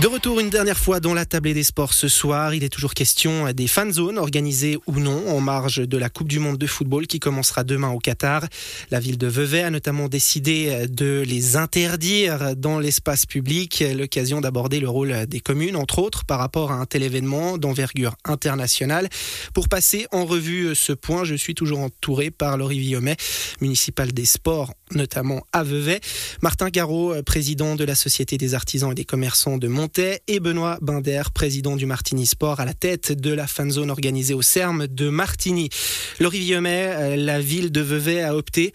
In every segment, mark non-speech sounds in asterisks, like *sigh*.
De retour une dernière fois dans la tablée des sports ce soir, il est toujours question des fan zones organisées ou non en marge de la Coupe du Monde de football qui commencera demain au Qatar. La ville de Vevey a notamment décidé de les interdire dans l'espace public, l'occasion d'aborder le rôle des communes entre autres par rapport à un tel événement d'envergure internationale. Pour passer en revue ce point, je suis toujours entouré par Laurie Villaumet, municipal des sports notamment à Vevey, Martin Garot, président de la Société des artisans et des commerçants de Mont et Benoît Binder, président du Martini Sport, à la tête de la fan zone organisée au CERM de Martigny. Laurie Villaumet, euh, la ville de Vevey a opté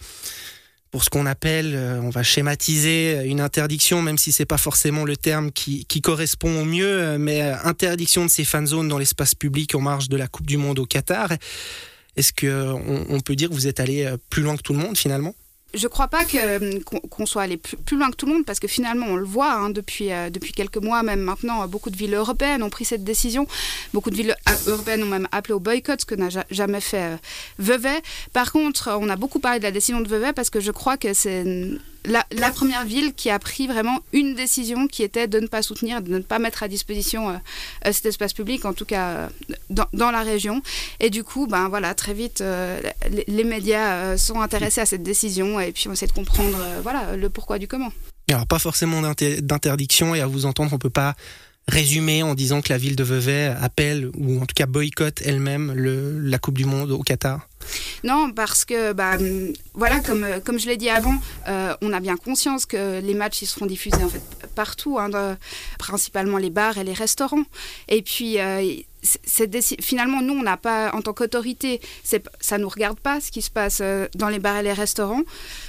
pour ce qu'on appelle, euh, on va schématiser, une interdiction, même si c'est pas forcément le terme qui, correspond au mieux, euh, mais interdiction de ces fan zones dans l'espace public en marge de la Coupe du Monde au Qatar. Est-ce qu'on on peut dire que vous êtes allé plus loin que tout le monde finalement? Je crois pas que qu'on soit allé plus, loin que tout le monde parce que finalement on le voit hein, depuis euh, depuis quelques mois même maintenant beaucoup de villes européennes ont pris cette décision. Beaucoup de villes européennes ont même appelé au boycott ce que n'a jamais fait euh, Vevey. Par contre on a beaucoup parlé de la décision de Vevey parce que je crois que c'est la, première ville qui a pris vraiment une décision qui était de ne pas soutenir, de ne pas mettre à disposition euh, euh, cet espace public, en tout cas euh, dans, la région. Et du coup, ben voilà, très vite, les, médias sont intéressés à cette décision et puis on essaie de comprendre voilà, le pourquoi du comment. Alors pas forcément d'interdiction et à vous entendre, on peut pas résumer en disant que la ville de Vevey appelle ou en tout cas boycotte elle-même la Coupe du Monde au Qatar? Non, parce que, bah, voilà, comme, je l'ai dit avant, euh, on a bien conscience que les matchs ils seront diffusés partout, hein, principalement les bars et les restaurants. Et puis, euh, finalement, nous, on n'a pas, en tant qu'autorité, ça ne nous regarde pas ce qui se passe euh, dans les bars et les restaurants.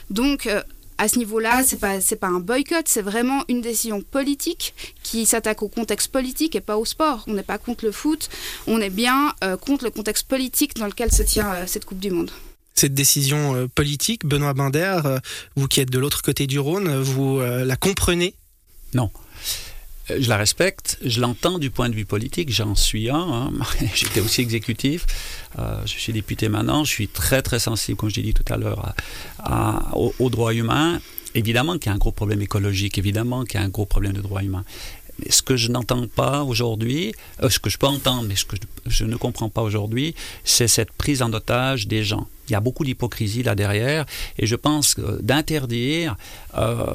Donc, à ce niveau-là, c'est pas c'est pas un boycott, c'est vraiment une décision politique qui s'attaque au contexte politique et pas au sport. On n'est pas contre le foot, on est bien euh, contre le contexte politique dans lequel se tient euh, cette Coupe du Monde. Cette décision euh, politique, Benoît Binder, vous qui êtes de l'autre côté du Rhône, vous la comprenez? Non. Euh, je la respecte, je l'entends du point de vue politique, j'en suis un, hein. *laughs* j'étais aussi exécutif, euh, je suis député maintenant, je suis très très sensible, comme je l'ai dit tout à l'heure, aux, droits humains. Évidemment qu'il y a un gros problème écologique, évidemment qu'il y a un gros problème de droits humains. Ce que je n'entends pas aujourd'hui, euh, ce que je peux entendre, mais ce que je, ne comprends pas aujourd'hui, c'est cette prise en otage des gens. Il y a beaucoup d'hypocrisie là derrière, et je pense que d'interdire,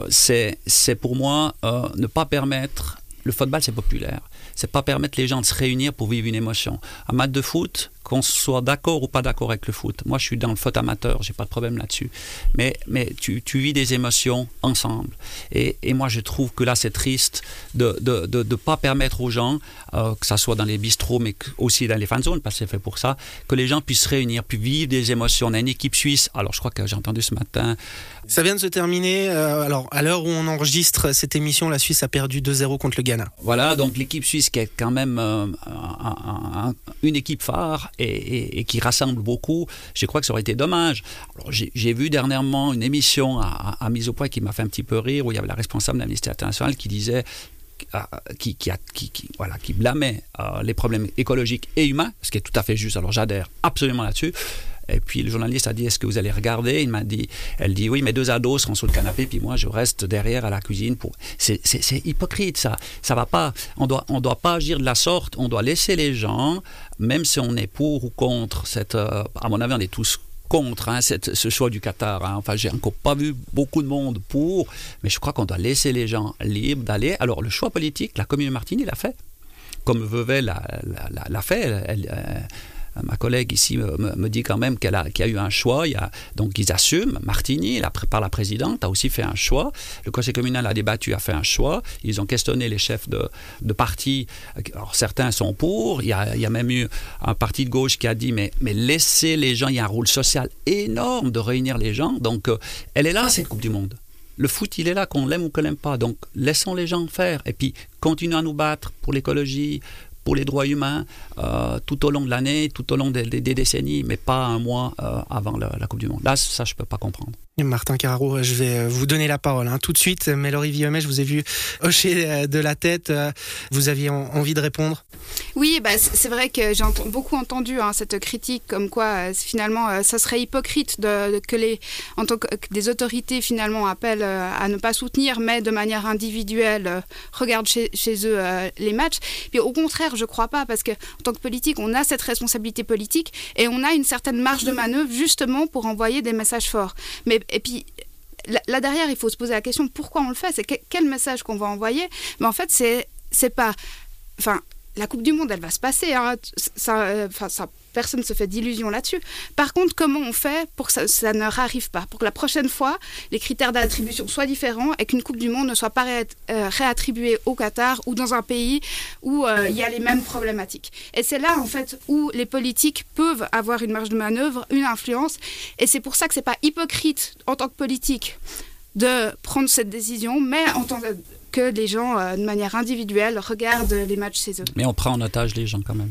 c'est pour moi ne pas permettre le football, c'est populaire. C'est pas permettre les gens de se réunir pour vivre une émotion. Un match de foot, qu'on soit d'accord ou pas d'accord avec le foot. Moi, je suis dans le foot amateur, j'ai pas de problème là-dessus. Mais, mais tu, vis des émotions ensemble. Et, et moi, je trouve que là, c'est triste de ne de, de, pas permettre aux gens, euh, que ça soit dans les bistrots, mais aussi dans les fan zones, parce que c'est fait pour ça, que les gens puissent se réunir, puissent vivre des émotions. On a une équipe suisse. Alors, je crois que j'ai entendu ce matin. Ça vient de se terminer. Euh, alors, à l'heure où on enregistre cette émission, la Suisse a perdu 2-0 contre le Ghana. Voilà, donc l'équipe suisse qui est quand même euh, une équipe phare et, qui rassemble beaucoup, je crois que ça aurait été dommage. J'ai vu dernièrement une émission à, mise au point qui m'a fait un petit peu rire, où il y avait la responsable d'Amnesty International qui disait qui, qui, qui, voilà, qui blâmait euh, les problèmes écologiques et humains, ce qui est tout à fait juste. Alors j'adhère absolument là-dessus. Et puis le journaliste a dit Est-ce que vous allez regarder? Il m'a dit Elle dit Oui, mes deux ados seront sur le canapé, puis moi je reste derrière à la cuisine. C'est hypocrite ça. Ça va pas. On doit, on doit pas agir de la sorte. On doit laisser les gens, même si on est pour ou contre. Euh, à mon avis, on est tous contre hein, ce choix du Qatar. Hein. Enfin, j'ai encore pas vu beaucoup de monde pour, mais je crois qu'on doit laisser les gens libres d'aller. Alors, le choix politique, la commune de Martigny l'a fait. Comme Vevey l'a fait. Euh, ma collègue ici me, dit quand même qu'elle a, qu'il y a eu un choix. Il y a, donc ils assument. Martigny, par la présidente, a aussi fait un choix. Le conseil communal a débattu, a fait un choix. Ils ont questionné les chefs de, de partis. Alors certains sont pour. Il y, a, il y, a, même eu un parti de gauche qui a dit mais, mais laissez les gens. Il y a un rôle social énorme de réunir les gens. Donc euh, elle est là, cette Coupe du Monde. Le foot, il est là, qu'on l'aime ou qu'on l'aime pas. Donc, laissons les gens faire. Et puis, continuons à nous battre pour l'écologie, pour les droits humains euh, tout au long de l'année, tout au long des, décennies, mais pas un mois euh, avant la, la, Coupe du Monde. Là, ça, je ne peux pas comprendre. Martin Carreau, je vais vous donner la parole hein, tout de suite. Mais Laurie Villemet, je vous ai vu hocher de la tête. Vous aviez envie de répondre? Oui, bah, c'est vrai que j'ai beaucoup entendu hein, cette critique comme quoi finalement ça serait hypocrite de, que les, en tant que des autorités finalement appellent à ne pas soutenir, mais de manière individuelle regardent chez, eux les matchs. Puis au contraire, je crois pas parce que en tant que politique, on a cette responsabilité politique et on a une certaine marge de manœuvre justement pour envoyer des messages forts. Mais et puis là derrière, il faut se poser la question pourquoi on le fait, c'est quel message qu'on va envoyer? Mais en fait, c'est c'est pas, enfin, la Coupe du Monde, elle va se passer. Hein. Ça, euh, ça, personne ne se fait d'illusions là-dessus. Par contre, comment on fait pour que ça, ne arrive pas Pour que la prochaine fois, les critères d'attribution soient différents et qu'une Coupe du Monde ne soit pas euh, réattribuée au Qatar ou dans un pays où euh, il y a les mêmes problématiques. Et c'est là, en fait, où les politiques peuvent avoir une marge de manœuvre, une influence. Et c'est pour ça que c'est pas hypocrite en tant que politique de prendre cette décision, mais en tant que que les gens, euh, de manière individuelle, regardent les matchs chez eux. Mais on prend en otage les gens quand même.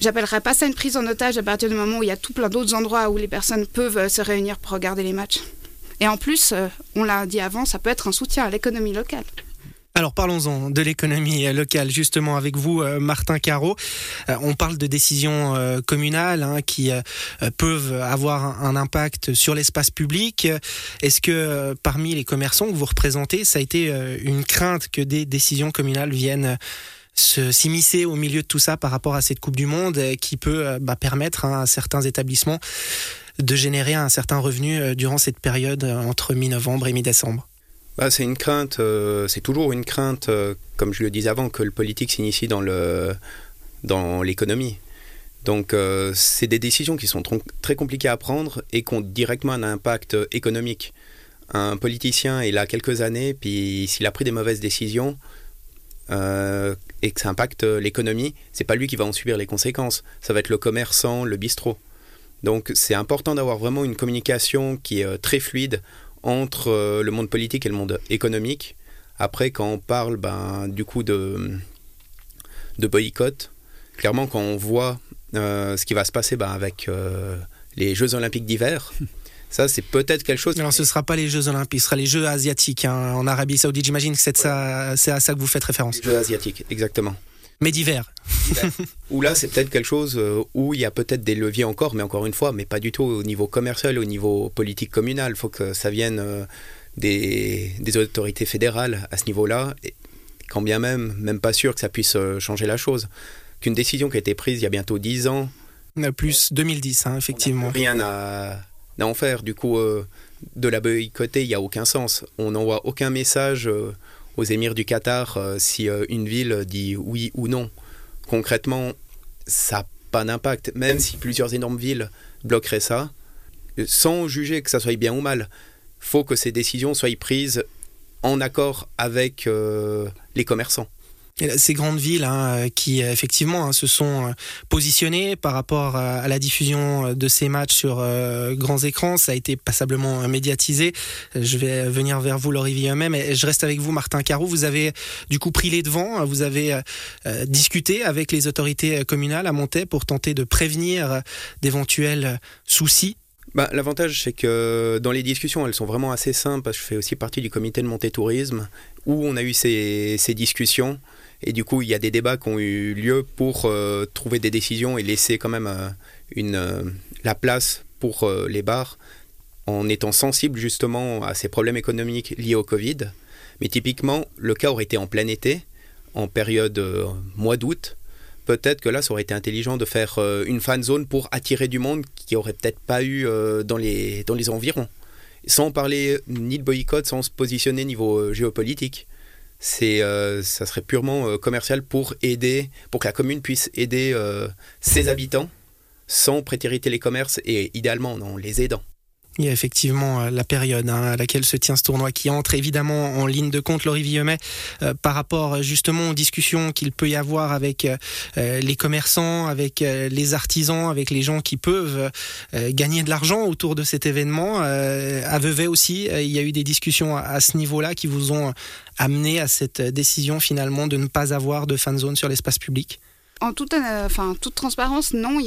J'appellerais pas ça une prise en otage à partir du moment où il y a tout plein d'autres endroits où les personnes peuvent euh, se réunir pour regarder les matchs. Et en plus, euh, on l'a dit avant, ça peut être un soutien à l'économie locale. Alors parlons-en de l'économie locale justement avec vous, euh, Martin Caro. Euh, on parle de décisions euh, communales hein, qui peuvent avoir un impact sur l'espace public. Est-ce que parmi les commerçants que vous représentez, ça a été une crainte que des décisions communales viennent s'immiscer au milieu de tout ça par rapport à cette Coupe du Monde qui peut bah, permettre hein, à certains établissements de générer un certain revenu durant cette période entre mi-novembre et mi-décembre bah, c'est une crainte, euh, c'est toujours une crainte, euh, comme je le disais avant, que le politique s'initie dans le dans l'économie. Donc euh, c'est des décisions qui sont très compliquées à prendre et qui ont directement un impact économique. Un politicien est là quelques années, puis s'il a pris des mauvaises décisions et que ça impacte l'économie, c'est pas lui qui va en subir les conséquences. Ça va être le commerçant, le bistrot. Donc c'est important d'avoir vraiment une communication qui est très fluide entre euh, le monde politique et le monde économique. Après, quand on parle ben, du coup de, de boycott, clairement, quand on voit euh, ce qui va se passer ben, avec euh, les Jeux Olympiques d'hiver, *laughs* ça, c'est peut-être quelque chose. Alors, ce ne sera pas les Jeux Olympiques, ce sera les Jeux Asiatiques hein, en Arabie Saoudite. J'imagine que c'est à ça que vous faites référence. Les Jeux Asiatiques, exactement mais d'hiver. *laughs* Ou là, c'est peut-être quelque chose euh, où il y a peut-être des leviers encore, mais encore une fois, mais pas du tout au niveau commercial, au niveau politique communal. Il faut que ça vienne euh, des, autorités fédérales à ce niveau-là. Quand bien même, même pas sûr que ça puisse euh, changer la chose. Qu'une décision qui a été prise il y a bientôt 10 ans. Plus 2010, hein, effectivement. Rien à, en faire. Du coup, de la boycotter, il n'y a aucun sens. On n'envoie aucun message aux émirs du Qatar euh, si euh, une ville dit oui ou non. Concrètement, ça n'a pas d'impact, même si plusieurs énormes villes bloqueraient ça, sans juger que ça soit bien ou mal. faut que ces décisions soient prises en accord avec euh, les commerçants ces grandes villes hein, qui effectivement hein, se sont euh, positionnées par rapport à la diffusion de ces matchs sur euh, grands écrans, ça a été passablement médiatisé. Je vais venir vers vous, Laurie et je reste avec vous, Martin Carreau. Vous avez du coup pris les devants, vous avez euh, discuté avec les autorités communales à Montaix pour tenter de prévenir d'éventuels soucis bah, L'avantage, c'est que dans les discussions, elles sont vraiment assez simples. Parce que je fais aussi partie du comité de Montée Tourisme, où on a eu ces discussions. Et du coup, il y a des débats qui ont eu lieu pour euh, trouver des décisions et laisser quand même euh, une, euh, la place pour les bars en étant sensible justement à ces problèmes économiques liés au Covid. Mais typiquement, le cas aurait été en plein été, en période mois d'août. Peut-être que là, ça aurait été intelligent de faire une fan zone pour attirer du monde qui aurait peut-être pas eu dans, les, dans les environs. Sans parler ni de boycott, sans se positionner niveau géopolitique c'est euh, ça serait purement euh, commercial pour aider pour que la commune puisse aider euh, ses habitants sans prétériter les commerces et idéalement en les aidant. Il y a effectivement la période hein, à laquelle se tient ce tournoi qui entre évidemment en ligne de compte, Laurie Villemet, par rapport justement aux discussions qu'il peut y avoir avec les commerçants, avec les artisans, avec les gens qui peuvent gagner de l'argent autour de cet événement. à aussi, il y a eu des discussions à ce niveau-là qui vous ont amené à cette décision finalement de ne pas avoir de fan zone sur l'espace public? En toute, euh, transparence, non, il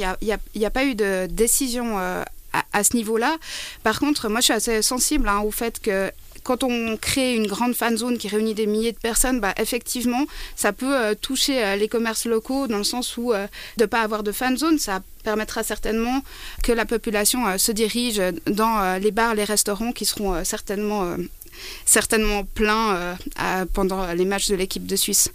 n'y a, pas eu de décision euh, à, ce niveau-là. Par contre, moi, je suis assez sensible hein, au fait que quand on crée une grande fan zone qui réunit des milliers de personnes, bah, effectivement, ça peut euh, toucher euh, les commerces locaux dans le sens où euh, de ne pas avoir de fan zone, ça permettra certainement que la population se dirige dans les bars, les restaurants qui seront certainement certainement plein euh, pendant les matchs de l'équipe de Suisse.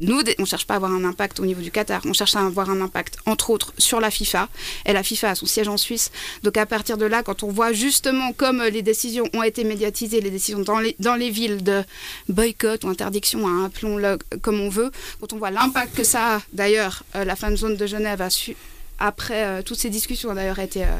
Nous, on ne cherche pas à avoir un impact au niveau du Qatar, on cherche à avoir un impact, entre autres, sur la FIFA. Et la FIFA a son siège en Suisse. Donc à partir de là, quand on voit justement comme les décisions ont été médiatisées, les décisions dans les, villes de boycott ou interdiction, hein, appelons-le comme on veut, quand on voit l'impact que ça a, d'ailleurs, euh, la fan zone de Genève a su après euh, toutes ces discussions ont d'ailleurs été, euh,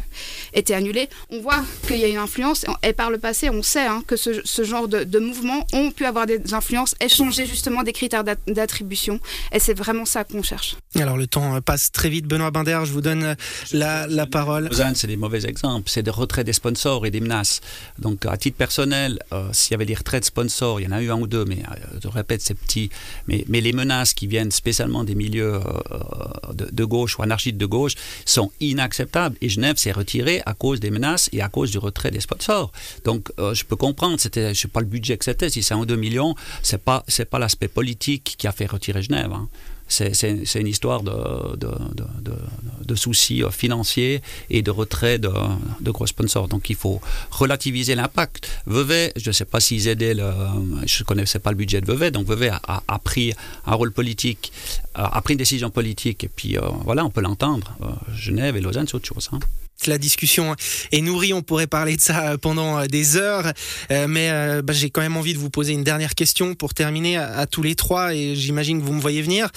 été annulées, on voit qu'il y a une influence. Et par le passé, on sait hein, que ce, ce, genre de, de, mouvements ont pu avoir des influences et changer justement des critères d'attribution. Et c'est vraiment ça qu'on cherche. Alors le temps passe très vite. Benoît Binder, je vous donne la, la parole. c'est des mauvais exemples. C'est des retraits des sponsors et des menaces. Donc à titre personnel, euh, s'il y avait des retraits de sponsors, il y en a eu un ou deux, mais je répète, c'est petit. Mais, mais les menaces qui viennent spécialement des milieux de, de gauche ou anarchistes de gauche, sont inacceptables. Et Genève s'est retirée à cause des menaces et à cause du retrait des sponsors. Donc, euh, je peux comprendre, c'était, je sais pas le budget que c'était, si c'est un 2 millions, c'est pas, c'est pas l'aspect politique qui a fait retirer Genève. Hein c'est une histoire de, soucis financiers et de retrait de, gros sponsors. Donc il faut relativiser l'impact. Vevey, je ne sais pas s'ils aidaient, le, je ne connaissais pas le budget de Vevey, donc Vevey a, pris un rôle politique, a, pris une décision politique, et puis euh, voilà, on peut l'entendre. Euh, Genève et Lausanne, c'est autre chose. Hein la discussion est nourrie, on pourrait parler de ça pendant euh, des heures, euh, mais euh, bah, j'ai quand même envie de vous poser une dernière question pour terminer à, tous les trois, et j'imagine que vous me voyez venir.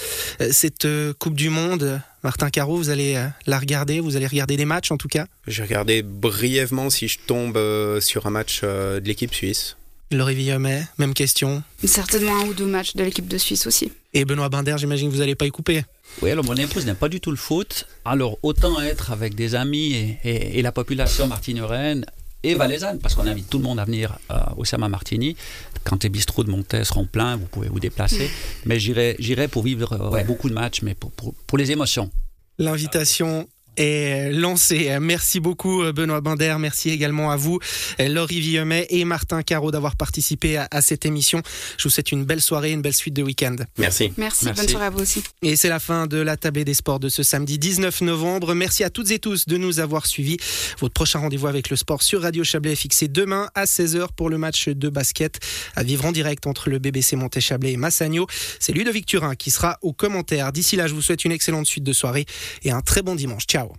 Cette Coupe du Monde, Martin Caro, vous allez la regarder, vous allez regarder des matchs en tout cas? J'ai regardé brièvement si je tombe sur un match de l'équipe suisse. Laurie Villommet, même question. Certainement un ou deux matchs de l'équipe de Suisse aussi. Et Benoît Binder, j'imagine que vous n'allez pas y couper oui, alors mon épouse n'aime pas du tout le foot. Alors autant être avec des amis et, la population martignoraine et valaisanne, parce qu'on invite tout le monde à venir euh, au Sama Martini. Quand les bistrots de Montaigne seront pleins, vous pouvez vous déplacer. *laughs* Mais j'irai pour vivre euh, beaucoup de matchs, mais pour, pour les émotions. L'invitation est lancé. Merci beaucoup Benoît Binder, merci également à vous Laurie Villemet et Martin Caro d'avoir participé à, cette émission. Je vous souhaite une belle soirée, une belle suite de week-end. Merci. merci. bonne soirée à vous aussi. Et c'est la fin de la table des sports de ce samedi 19 novembre. Merci à toutes et tous de nous avoir suivis. Votre prochain rendez-vous avec le sport sur Radio Chablais est fixé demain à 16h pour le match de basket à vivre en direct entre le BBC Monté-Chablais et Massagno. C'est Ludovic Turin qui sera au commentaire. D'ici là, je vous souhaite une excellente suite de soirée et un très bon dimanche. Ciao